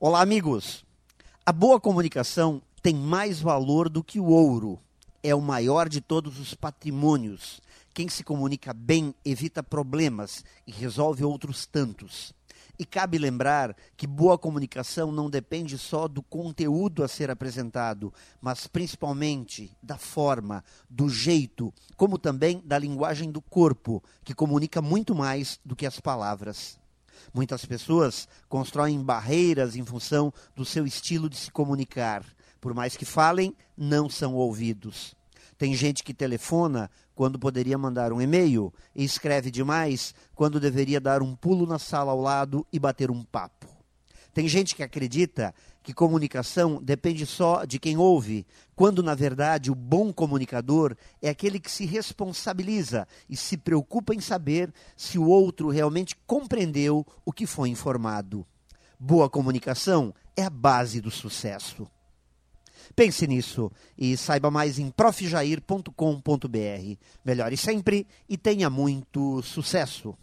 Olá, amigos. A boa comunicação tem mais valor do que o ouro. É o maior de todos os patrimônios. Quem se comunica bem evita problemas e resolve outros tantos. E cabe lembrar que boa comunicação não depende só do conteúdo a ser apresentado, mas principalmente da forma, do jeito, como também da linguagem do corpo, que comunica muito mais do que as palavras. Muitas pessoas constroem barreiras em função do seu estilo de se comunicar. Por mais que falem, não são ouvidos. Tem gente que telefona quando poderia mandar um e-mail e escreve demais quando deveria dar um pulo na sala ao lado e bater um papo. Tem gente que acredita que comunicação depende só de quem ouve, quando na verdade o bom comunicador é aquele que se responsabiliza e se preocupa em saber se o outro realmente compreendeu o que foi informado. Boa comunicação é a base do sucesso. Pense nisso e saiba mais em profjair.com.br. Melhore sempre e tenha muito sucesso!